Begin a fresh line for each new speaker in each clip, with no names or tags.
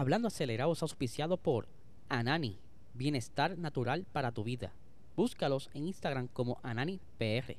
Hablando acelerado es auspiciado por Anani, bienestar natural para tu vida. Búscalos en Instagram como AnaniPR.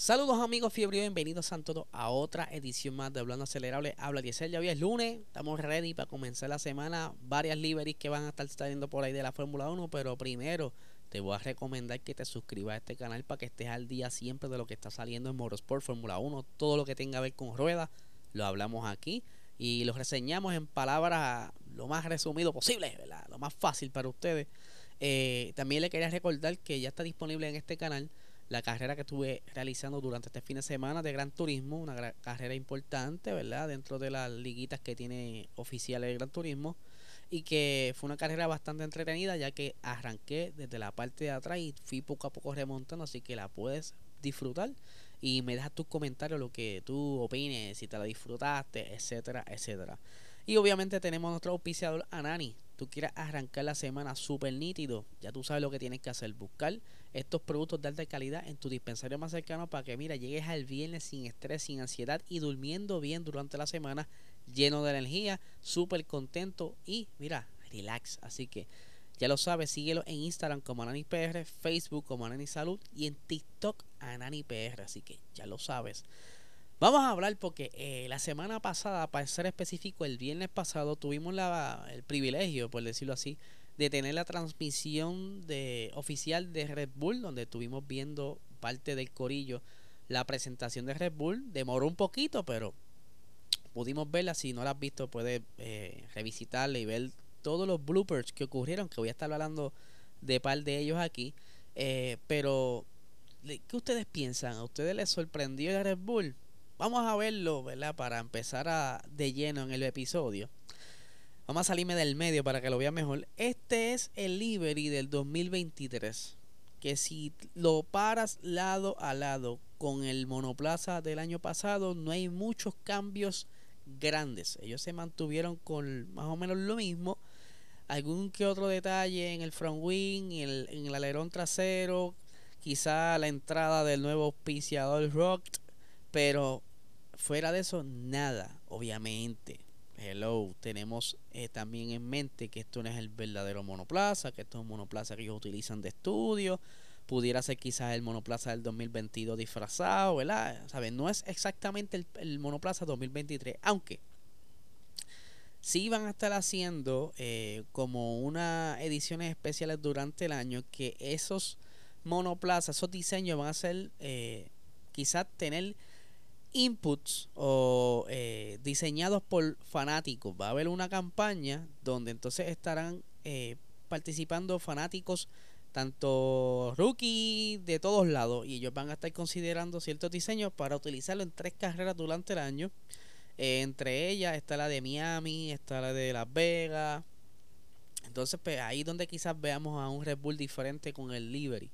Saludos amigos fiebre y bienvenidos a todos a otra edición más de Hablando Acelerable. Habla Diesel, ya hoy es lunes, estamos ready para comenzar la semana. Varias liveries que van a estar saliendo por ahí de la Fórmula 1, pero primero te voy a recomendar que te suscribas a este canal para que estés al día siempre de lo que está saliendo en Motorsport Fórmula 1. Todo lo que tenga que ver con ruedas, lo hablamos aquí y lo reseñamos en palabras lo más resumido posible, lo más fácil para ustedes. Eh, también le quería recordar que ya está disponible en este canal la carrera que estuve realizando durante este fin de semana de Gran Turismo, una carrera importante, ¿verdad? Dentro de las liguitas que tiene oficiales de Gran Turismo y que fue una carrera bastante entretenida ya que arranqué desde la parte de atrás y fui poco a poco remontando, así que la puedes disfrutar y me dejas tus comentarios lo que tú opines, si te la disfrutaste, etcétera, etcétera. Y obviamente tenemos nuestro auspiciador Anani. Tú quieres arrancar la semana súper nítido, ya tú sabes lo que tienes que hacer, buscar estos productos de alta calidad en tu dispensario más cercano para que, mira, llegues al viernes sin estrés, sin ansiedad y durmiendo bien durante la semana, lleno de energía, súper contento y, mira, relax. Así que ya lo sabes, síguelo en Instagram como AnaniPR, Facebook como Anani Salud y en TikTok AnaniPR. Así que ya lo sabes. Vamos a hablar porque eh, la semana pasada, para ser específico, el viernes pasado tuvimos la, el privilegio, por decirlo así, de tener la transmisión de, oficial de Red Bull, donde estuvimos viendo parte del corillo la presentación de Red Bull. Demoró un poquito, pero pudimos verla. Si no la has visto, puedes eh, revisitarla y ver todos los bloopers que ocurrieron, que voy a estar hablando de par de ellos aquí. Eh, pero, ¿qué ustedes piensan? ¿A ustedes les sorprendió el Red Bull? Vamos a verlo, ¿verdad? Para empezar a, de lleno en el episodio. Vamos a salirme del medio para que lo vea mejor. Este es el Liberty del 2023. Que si lo paras lado a lado con el monoplaza del año pasado, no hay muchos cambios grandes. Ellos se mantuvieron con más o menos lo mismo. Algún que otro detalle en el front wing, en el, en el alerón trasero, quizá la entrada del nuevo auspiciador Rock, pero fuera de eso, nada, obviamente hello, tenemos eh, también en mente que esto no es el verdadero monoplaza, que esto es un monoplaza que ellos utilizan de estudio, pudiera ser quizás el monoplaza del 2022 disfrazado, ¿verdad? ¿Saben? No es exactamente el, monoplaza 2023, aunque sí van a estar haciendo eh, como unas ediciones especiales durante el año que esos monoplazas, esos diseños van a ser eh, quizás tener inputs o eh, diseñados por fanáticos. Va a haber una campaña donde entonces estarán eh, participando fanáticos tanto rookie de todos lados y ellos van a estar considerando ciertos diseños para utilizarlo en tres carreras durante el año. Eh, entre ellas está la de Miami, está la de Las Vegas. Entonces, pues ahí donde quizás veamos a un Red Bull diferente con el livery.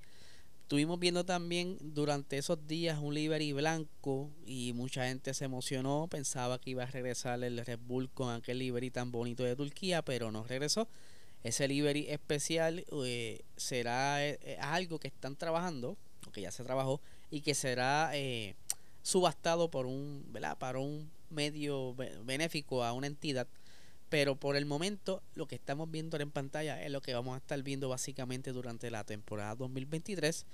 Estuvimos viendo también durante esos días un livery blanco y mucha gente se emocionó, pensaba que iba a regresar el Red Bull con aquel livery tan bonito de Turquía, pero no regresó. Ese livery especial eh, será eh, algo que están trabajando, o que ya se trabajó, y que será eh, subastado por un, para un medio benéfico a una entidad pero por el momento, lo que estamos viendo en pantalla es lo que vamos a estar viendo básicamente durante la temporada 2023.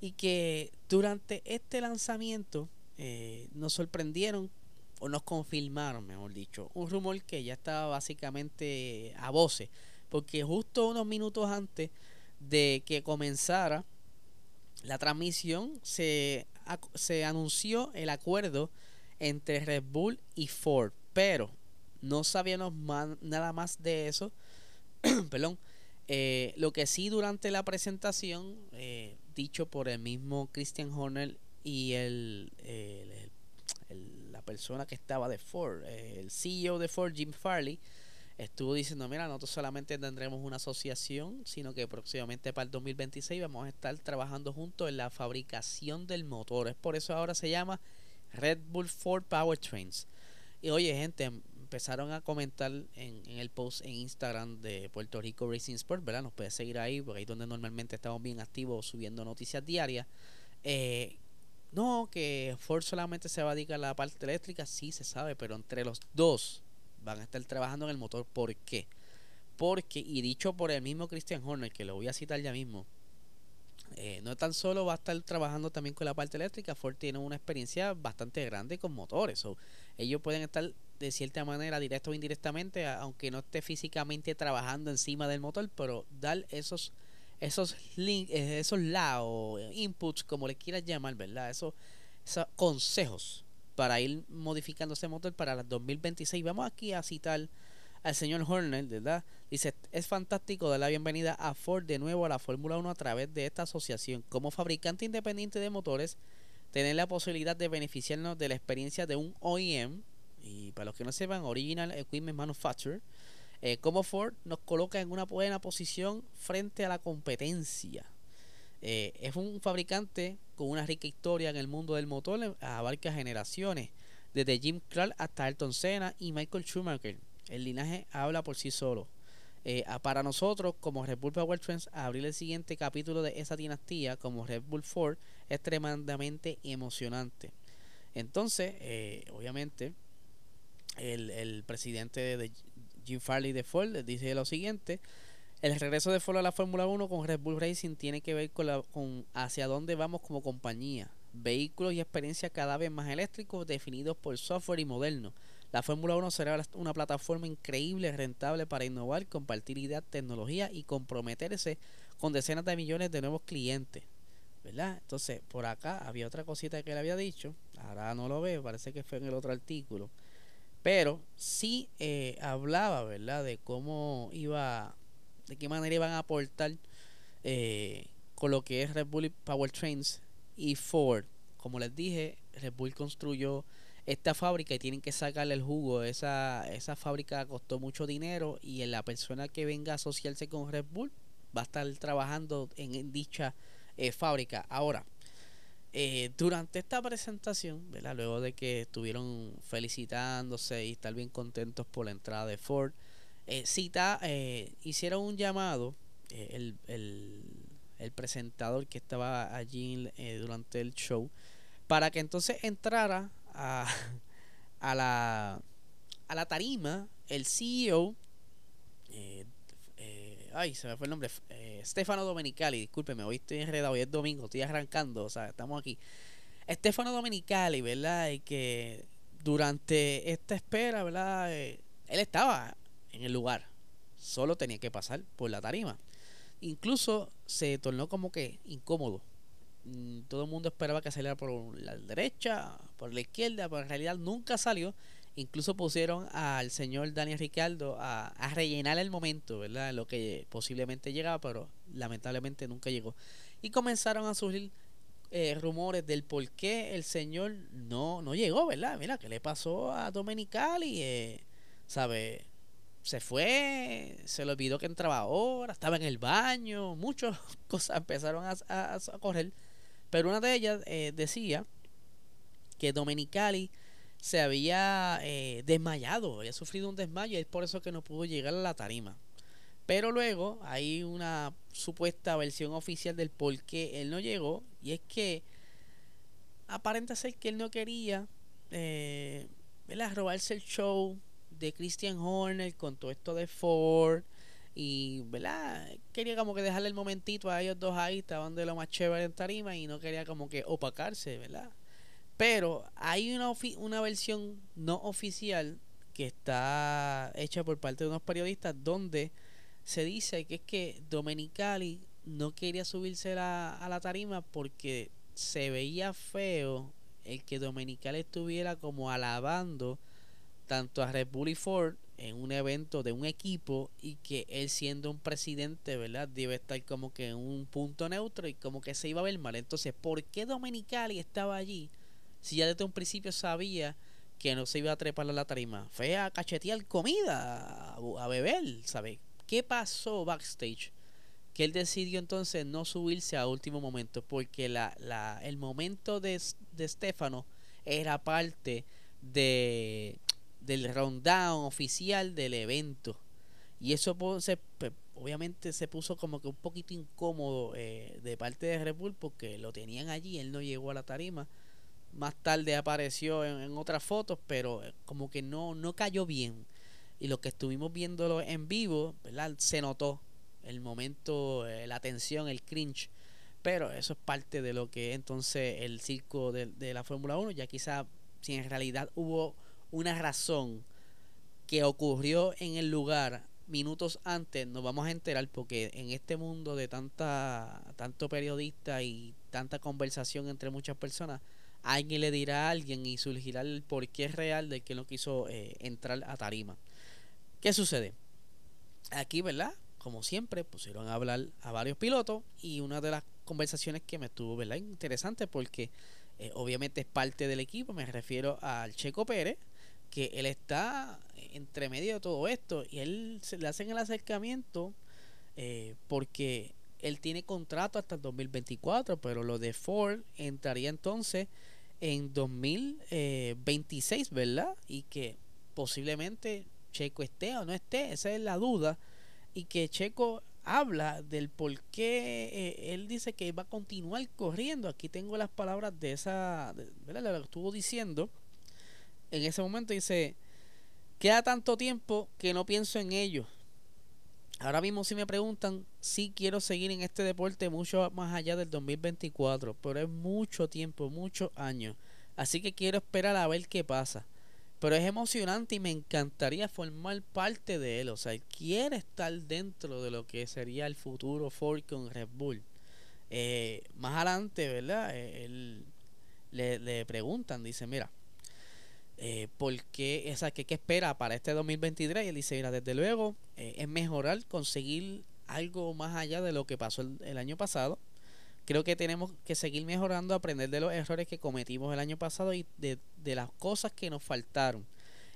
Y que durante este lanzamiento eh, nos sorprendieron o nos confirmaron, mejor dicho, un rumor que ya estaba básicamente a voces. Porque justo unos minutos antes de que comenzara la transmisión, se, se anunció el acuerdo entre Red Bull y Ford. Pero no sabíamos nada más de eso. Perdón. Eh, lo que sí durante la presentación, eh, dicho por el mismo Christian Horner y el, la persona que estaba de Ford, el CEO de Ford, Jim Farley, estuvo diciendo, mira, nosotros solamente tendremos una asociación, sino que próximamente para el 2026 vamos a estar trabajando juntos en la fabricación del motor. Es por eso ahora se llama Red Bull Ford Powertrains. Y oye, gente, empezaron a comentar en, el post en Instagram de Puerto Rico Racing Sport, ¿verdad? Nos puede seguir ahí, porque ahí es donde normalmente estamos bien activos subiendo noticias diarias. Eh, no, que Ford solamente se va a dedicar a la parte eléctrica, sí se sabe, pero entre los dos van a estar trabajando en el motor. ¿Por qué? Porque, y dicho por el mismo Christian Horner, que lo voy a citar ya mismo, eh, no tan solo va a estar trabajando también con la parte eléctrica, Ford tiene una experiencia bastante grande con motores. o ellos pueden estar de cierta manera, directa o indirectamente, aunque no esté físicamente trabajando encima del motor, pero dar esos esos eh, esos lados, inputs, como le quieras llamar, ¿verdad? Esos, esos consejos para ir modificando ese motor para el 2026. Vamos aquí a citar al señor Horner, ¿verdad? Dice, es fantástico dar la bienvenida a Ford de nuevo a la Fórmula 1 a través de esta asociación. Como fabricante independiente de motores, tener la posibilidad de beneficiarnos de la experiencia de un OEM, y para los que no sepan, Original Equipment Manufacturer, eh, como Ford nos coloca en una buena posición frente a la competencia. Eh, es un fabricante con una rica historia en el mundo del motor, eh, abarca generaciones, desde Jim Clark hasta Ayrton Senna y Michael Schumacher. El linaje habla por sí solo. Eh, para nosotros, como Red Bull Power Trends, abrir el siguiente capítulo de esa dinastía como Red Bull Ford es tremendamente emocionante. Entonces, obviamente, el, el presidente de Jim Farley de Ford dice lo siguiente: el regreso de Ford a la Fórmula 1 con Red Bull Racing tiene que ver con, la, con hacia dónde vamos como compañía. Vehículos y experiencias cada vez más eléctricos definidos por software y moderno. La Fórmula 1 será una plataforma increíble, rentable para innovar, compartir ideas, tecnología y comprometerse con decenas de millones de nuevos clientes. ¿Verdad? Entonces, por acá había otra cosita que le había dicho. Ahora no lo veo, parece que fue en el otro artículo. Pero sí eh, hablaba, ¿verdad? De cómo iba de qué manera iban a aportar eh, con lo que es Red Bull Powertrains y Ford. Como les dije, Red Bull construyó esta fábrica y tienen que sacarle el jugo. Esa, esa fábrica costó mucho dinero y la persona que venga a asociarse con Red Bull va a estar trabajando en, dicha eh, fábrica. Ahora, eh, durante esta presentación, luego de que estuvieron felicitándose y estar bien contentos por la entrada de Ford, eh, cita, eh, hicieron un llamado, eh, el, el, el, presentador que estaba allí eh, durante el show, para que entonces entrara a, a, la, a la tarima el CEO, ay, se me fue el nombre, Stefano Domenicali, discúlpeme, hoy estoy enredado, hoy es domingo, estoy arrancando, o sea, estamos aquí. Stefano Domenicali, ¿verdad? Y que durante esta espera, ¿verdad? él estaba en el lugar. Solo tenía que pasar por la tarima. Incluso se tornó como que incómodo. Mm, todo el mundo esperaba que saliera por la derecha, por la izquierda, pero en realidad nunca salió. Incluso pusieron al señor Daniel Ricardo a, rellenar el momento, ¿verdad? Lo que posiblemente llegaba, pero lamentablemente nunca llegó. Y comenzaron a surgir eh, rumores del por qué el señor no, no llegó, ¿verdad? Mira, ¿qué le pasó a Domenicali? Eh, ¿Sabe? se fue, se le olvidó que entraba ahora, estaba en el baño, muchas cosas empezaron a, correr. Pero una de ellas eh, decía que Domenicali se había eh, desmayado, había sufrido un desmayo y es por eso que no pudo llegar a la tarima. Pero luego hay una supuesta versión oficial del por qué él no llegó y es que aparenta ser que él no quería eh, robarse el show de Christian Horner con todo esto de Ford. Y, ¿verdad? Quería como que dejarle el momentito a ellos dos ahí, estaban de lo más chévere en tarima y no quería como que opacarse, ¿verdad? Pero hay una, una versión no oficial que está hecha por parte de unos periodistas donde se dice que es que Domenicali no quería subirse a la tarima porque se veía feo el que Domenicali estuviera como alabando tanto a Red Bull y Ford en un evento de un equipo y que él siendo un presidente, ¿verdad? Debe estar como que en un punto neutro y como que se iba a ver mal. Entonces, ¿por qué Domenicali estaba allí? Si ya desde un principio sabía que no se iba a trepar a la tarima, fue a cachetear comida, a, beber, ¿sabes? ¿Qué pasó backstage? Que él decidió entonces no subirse a último momento, porque la, la, el momento de, de Stefano era parte de, del rundown oficial del evento. Y eso se, obviamente se puso como que un poquito incómodo eh, de parte de Red Bull porque lo tenían allí, él no llegó a la tarima. Más tarde apareció en, otras fotos, pero eh, como que no, no cayó bien. Y lo que estuvimos viéndolo en vivo, ¿verdad? Se notó el momento, eh, la tensión, el cringe. Pero eso es parte de lo que entonces el circo de, de la Fórmula 1. Ya quizá si en realidad hubo una razón que ocurrió en el lugar minutos antes nos vamos a enterar porque en este mundo de tanta tanto periodista y tanta conversación entre muchas personas alguien le dirá a alguien y surgirá el porqué real de que no quiso eh, entrar a tarima. ¿qué sucede? aquí verdad como siempre pusieron a hablar a varios pilotos y una de las conversaciones que me estuvo verdad interesante porque eh, obviamente es parte del equipo me refiero al Checo Pérez que él está entre medio de todo esto y él se le hacen el acercamiento eh, porque él tiene contrato hasta el 2024, pero lo de Ford entraría entonces en 2026, eh, ¿verdad? Y que posiblemente Checo esté o no esté, esa es la duda. Y que Checo habla del por qué eh, él dice que va a continuar corriendo. Aquí tengo las palabras de esa, ¿verdad? Lo estuvo diciendo en ese momento dice, queda tanto tiempo que no pienso en ello. Ahora mismo si me preguntan, sí quiero seguir en este deporte mucho más allá del 2024, pero es mucho tiempo, muchos años. Así que quiero esperar a ver qué pasa. Pero es emocionante y me encantaría formar parte de él. O sea, él quiere estar dentro de lo que sería el futuro Ford con Red Bull. Eh, más adelante, ¿verdad? Eh, él, le, le preguntan, dice, mira, eh, porque esa que, espera para este 2023 y él dice mira desde luego eh, es mejorar conseguir algo más allá de lo que pasó el, año pasado. Creo que tenemos que seguir mejorando aprender de los errores que cometimos el año pasado y de, de las cosas que nos faltaron.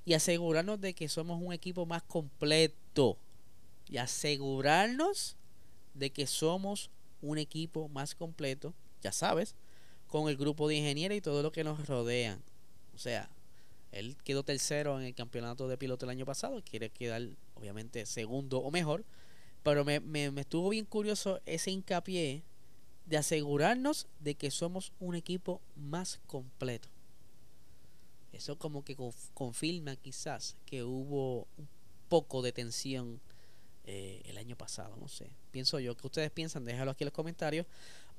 Y asegurarnos de que somos un equipo más completo. Y asegurarnos de que somos un equipo más completo ya sabes con el grupo de ingenieros y todo lo que nos rodean o sea él quedó tercero en el campeonato de piloto el año pasado, quiere quedar obviamente segundo o mejor, pero me, me, estuvo bien curioso ese hincapié de asegurarnos de que somos un equipo más completo. Eso como que confirma quizás que hubo un poco de tensión eh, el año pasado, no sé. Pienso yo, que ustedes piensan? Déjalo aquí en los comentarios.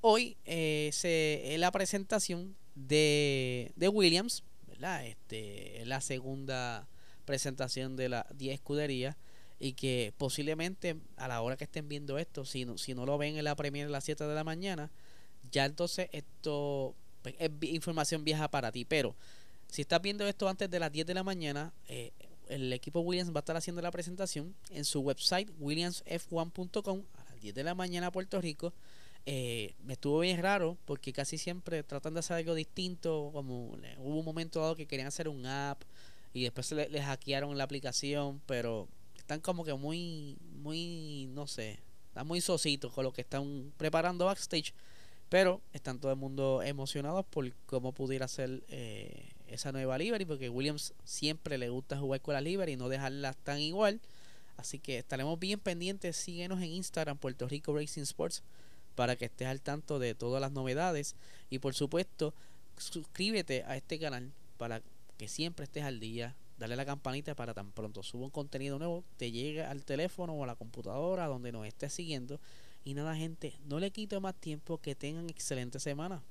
Hoy eh, se, la presentación de, de Williams, este, es la segunda presentación de la 10 escuderías y que posiblemente a la hora que estén viendo esto, si no, si no lo ven en la premiere a las 7 de la mañana, ya entonces esto pues, es información vieja para ti. Pero si estás viendo esto antes de las 10 de la mañana, eh, el equipo Williams va a estar haciendo la presentación en su website williamsf1.com a las 10 de la mañana Puerto Rico eh, me estuvo bien raro porque casi siempre tratan de hacer algo distinto. Como hubo un momento dado que querían hacer un app y después les le hackearon la aplicación, pero están como que muy, muy, no sé, están muy sositos con lo que están preparando backstage. Pero están todo el mundo emocionados por cómo pudiera ser eh, esa nueva livery, porque Williams siempre le gusta jugar con la livery y no dejarlas tan igual. Así que estaremos bien pendientes. Síguenos en Instagram, Puerto Rico Racing Sports para que estés al tanto de todas las novedades. Y por supuesto suscríbete a este canal para que siempre estés al día. Dale la campanita para tan pronto subo un contenido nuevo te llegue al teléfono o a la computadora donde nos estés siguiendo. Y nada gente no le quito más tiempo que tengan excelente semana